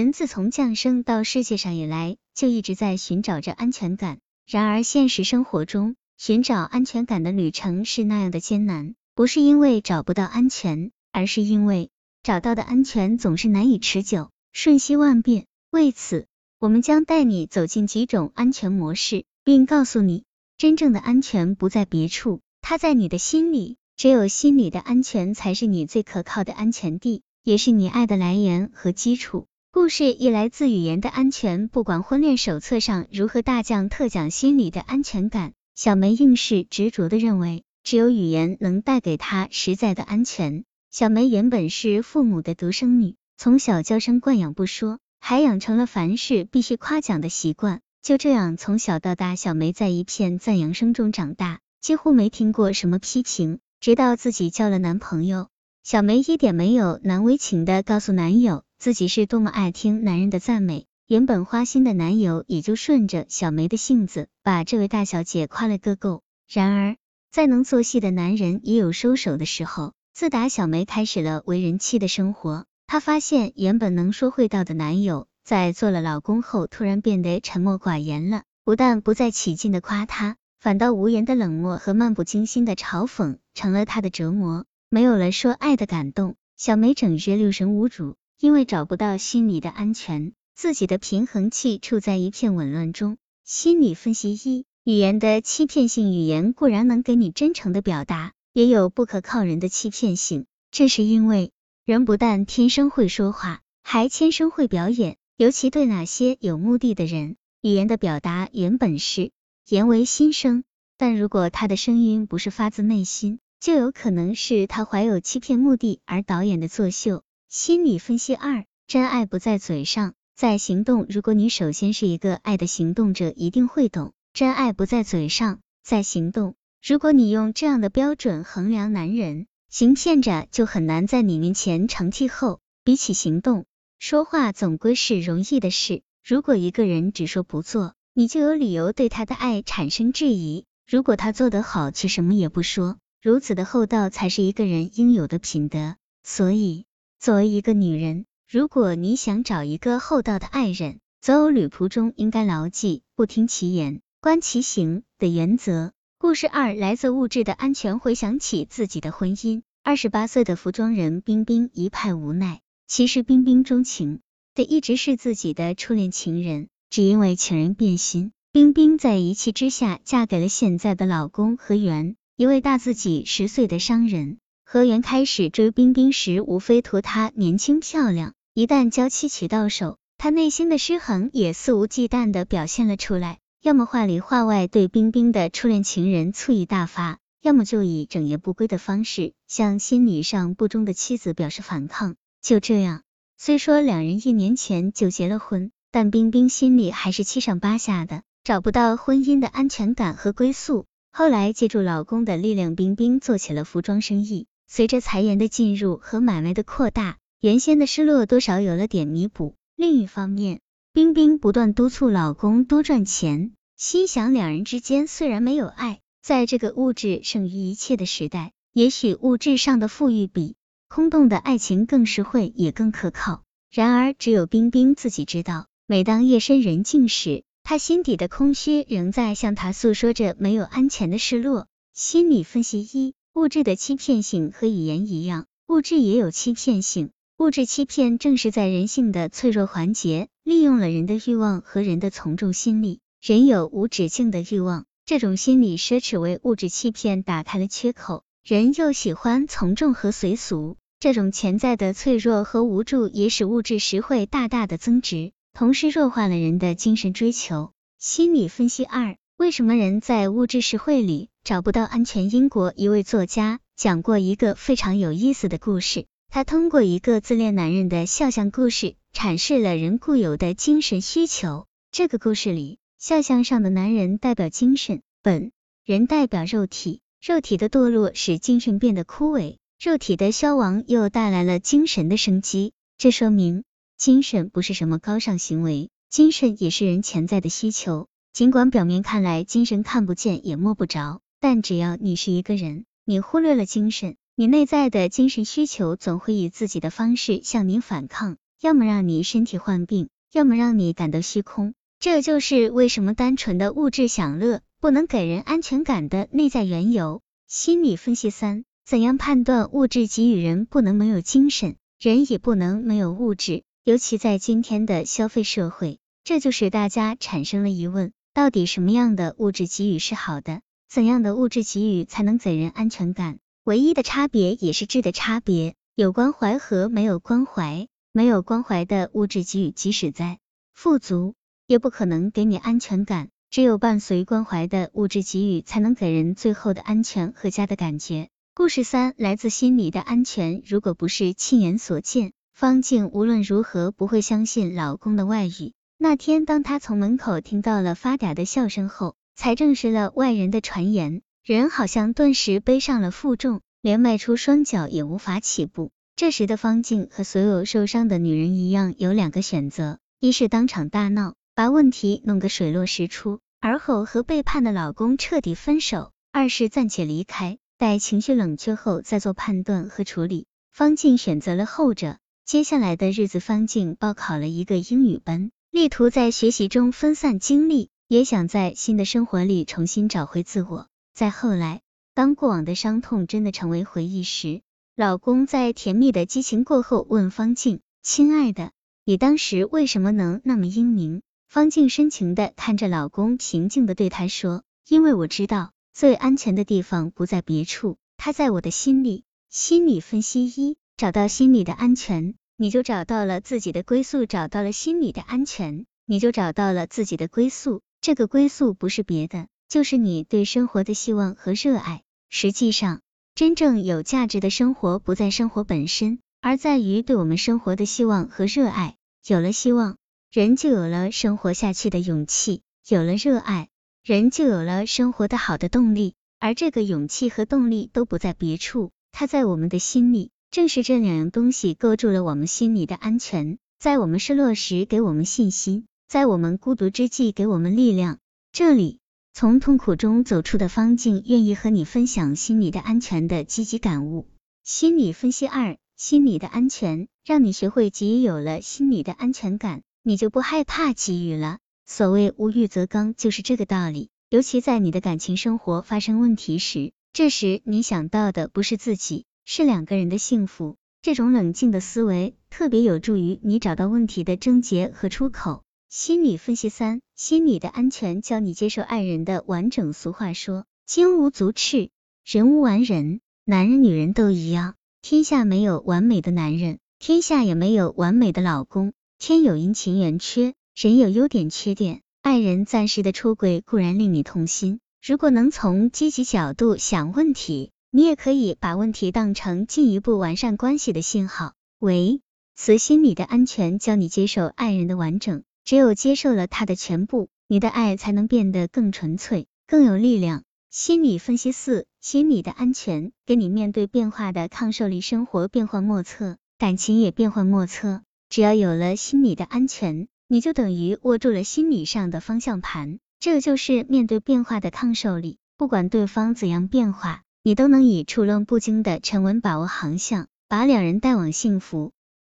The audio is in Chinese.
人自从降生到世界上以来，就一直在寻找着安全感。然而现实生活中，寻找安全感的旅程是那样的艰难，不是因为找不到安全，而是因为找到的安全总是难以持久，瞬息万变。为此，我们将带你走进几种安全模式，并告诉你，真正的安全不在别处，它在你的心里。只有心里的安全，才是你最可靠的安全地，也是你爱的来源和基础。故事一来自语言的安全，不管婚恋手册上如何大讲特讲心理的安全感，小梅硬是执着的认为，只有语言能带给她实在的安全。小梅原本是父母的独生女，从小娇生惯养不说，还养成了凡事必须夸奖的习惯。就这样，从小到大，小梅在一片赞扬声中长大，几乎没听过什么批评。直到自己交了男朋友，小梅一点没有难为情的告诉男友自己是多么爱听男人的赞美。原本花心的男友也就顺着小梅的性子，把这位大小姐夸了个够。然而，再能做戏的男人也有收手的时候。自打小梅开始了为人妻的生活，她发现原本能说会道的男友，在做了老公后突然变得沉默寡言了，不但不再起劲的夸她。反倒无言的冷漠和漫不经心的嘲讽成了她的折磨，没有了说爱的感动，小梅整日六神无主，因为找不到心理的安全，自己的平衡器处在一片紊乱中。心理分析一：语言的欺骗性，语言固然能给你真诚的表达，也有不可靠人的欺骗性，这是因为人不但天生会说话，还天生会表演，尤其对哪些有目的的人，语言的表达原本是。言为心声，但如果他的声音不是发自内心，就有可能是他怀有欺骗目的而导演的作秀。心理分析二：真爱不在嘴上，在行动。如果你首先是一个爱的行动者，一定会懂，真爱不在嘴上，在行动。如果你用这样的标准衡量男人，行骗者就很难在你面前成气候。比起行动，说话总归是容易的事。如果一个人只说不做，你就有理由对他的爱产生质疑。如果他做得好，却什么也不说，如此的厚道才是一个人应有的品德。所以，作为一个女人，如果你想找一个厚道的爱人，择偶旅途中应该牢记“不听其言，观其行”的原则。故事二来自物质的安全，回想起自己的婚姻。二十八岁的服装人冰冰一派无奈。其实冰冰钟情的一直是自己的初恋情人。只因为情人变心，冰冰在一气之下嫁给了现在的老公何源，一位大自己十岁的商人。何源开始追冰冰时，无非图她年轻漂亮，一旦娇妻娶到手，他内心的失衡也肆无忌惮的表现了出来，要么话里话外对冰冰的初恋情人醋意大发，要么就以整夜不归的方式向心理上不忠的妻子表示反抗。就这样，虽说两人一年前就结了婚。但冰冰心里还是七上八下的，找不到婚姻的安全感和归宿。后来借助老公的力量，冰冰做起了服装生意。随着财源的进入和买卖的扩大，原先的失落多少有了点弥补。另一方面，冰冰不断督促老公多赚钱，心想两人之间虽然没有爱，在这个物质胜于一切的时代，也许物质上的富裕比空洞的爱情更实惠，也更可靠。然而，只有冰冰自己知道。每当夜深人静时，他心底的空虚仍在向他诉说着没有安全的失落。心理分析一：物质的欺骗性和语言一样，物质也有欺骗性。物质欺骗正是在人性的脆弱环节，利用了人的欲望和人的从众心理。人有无止境的欲望，这种心理奢侈为物质欺骗打开了缺口。人又喜欢从众和随俗，这种潜在的脆弱和无助也使物质实惠大大的增值。同时弱化了人的精神追求。心理分析二：为什么人在物质实惠里找不到安全？英国一位作家讲过一个非常有意思的故事。他通过一个自恋男人的肖像故事，阐释了人固有的精神需求。这个故事里，肖像上的男人代表精神，本人代表肉体。肉体的堕落使精神变得枯萎，肉体的消亡又带来了精神的生机。这说明。精神不是什么高尚行为，精神也是人潜在的需求。尽管表面看来精神看不见也摸不着，但只要你是一个人，你忽略了精神，你内在的精神需求总会以自己的方式向你反抗。要么让你身体患病，要么让你感到虚空。这就是为什么单纯的物质享乐不能给人安全感的内在缘由。心理分析三：怎样判断物质给予人不能没有精神，人也不能没有物质？尤其在今天的消费社会，这就使大家产生了疑问：到底什么样的物质给予是好的？怎样的物质给予才能给人安全感？唯一的差别也是质的差别，有关怀和没有关怀。没有关怀的物质给予，即使在富足。也不可能给你安全感，只有伴随关怀的物质给予，才能给人最后的安全和家的感觉。故事三来自心里的安全，如果不是亲眼所见，方静无论如何不会相信老公的外遇。那天，当她从门口听到了发嗲的笑声后，才证实了外人的传言，人好像顿时背上了负重，连迈出双脚也无法起步。这时的方静和所有受伤的女人一样，有两个选择：一是当场大闹。把问题弄个水落石出，而后和背叛的老公彻底分手；二是暂且离开，待情绪冷却后再做判断和处理。方静选择了后者。接下来的日子，方静报考了一个英语班，力图在学习中分散精力，也想在新的生活里重新找回自我。再后来，当过往的伤痛真的成为回忆时，老公在甜蜜的激情过后问方静：“亲爱的，你当时为什么能那么英明？”方静深情的看着老公，平静的对他说：“因为我知道最安全的地方不在别处，他在我的心里。”心理分析一：找到心理的安全，你就找到了自己的归宿；找到了心理的安全，你就找到了自己的归宿。这个归宿不是别的，就是你对生活的希望和热爱。实际上，真正有价值的生活不在生活本身，而在于对我们生活的希望和热爱。有了希望。人就有了生活下去的勇气，有了热爱，人就有了生活的好的动力。而这个勇气和动力都不在别处，它在我们的心里。正是这两样东西构筑了我们心里的安全，在我们失落时给我们信心，在我们孤独之际给我们力量。这里，从痛苦中走出的方静愿意和你分享心理的安全的积极感悟。心理分析二：心理的安全，让你学会给予，有了心理的安全感。你就不害怕给予了。所谓无欲则刚，就是这个道理。尤其在你的感情生活发生问题时，这时你想到的不是自己，是两个人的幸福。这种冷静的思维特别有助于你找到问题的症结和出口。心理分析三：心理的安全，教你接受爱人的完整。俗话说，金无足赤，人无完人。男人女人都一样，天下没有完美的男人，天下也没有完美的老公。天有阴晴圆缺，人有优点缺点。爱人暂时的出轨固然令你痛心，如果能从积极角度想问题，你也可以把问题当成进一步完善关系的信号。喂，此心理的安全教你接受爱人的完整，只有接受了他的全部，你的爱才能变得更纯粹、更有力量。心理分析四：心理的安全给你面对变化的抗受力。生活变幻莫测，感情也变幻莫测。只要有了心理的安全，你就等于握住了心理上的方向盘，这就是面对变化的抗受力。不管对方怎样变化，你都能以处乱不惊的沉稳把握航向，把两人带往幸福。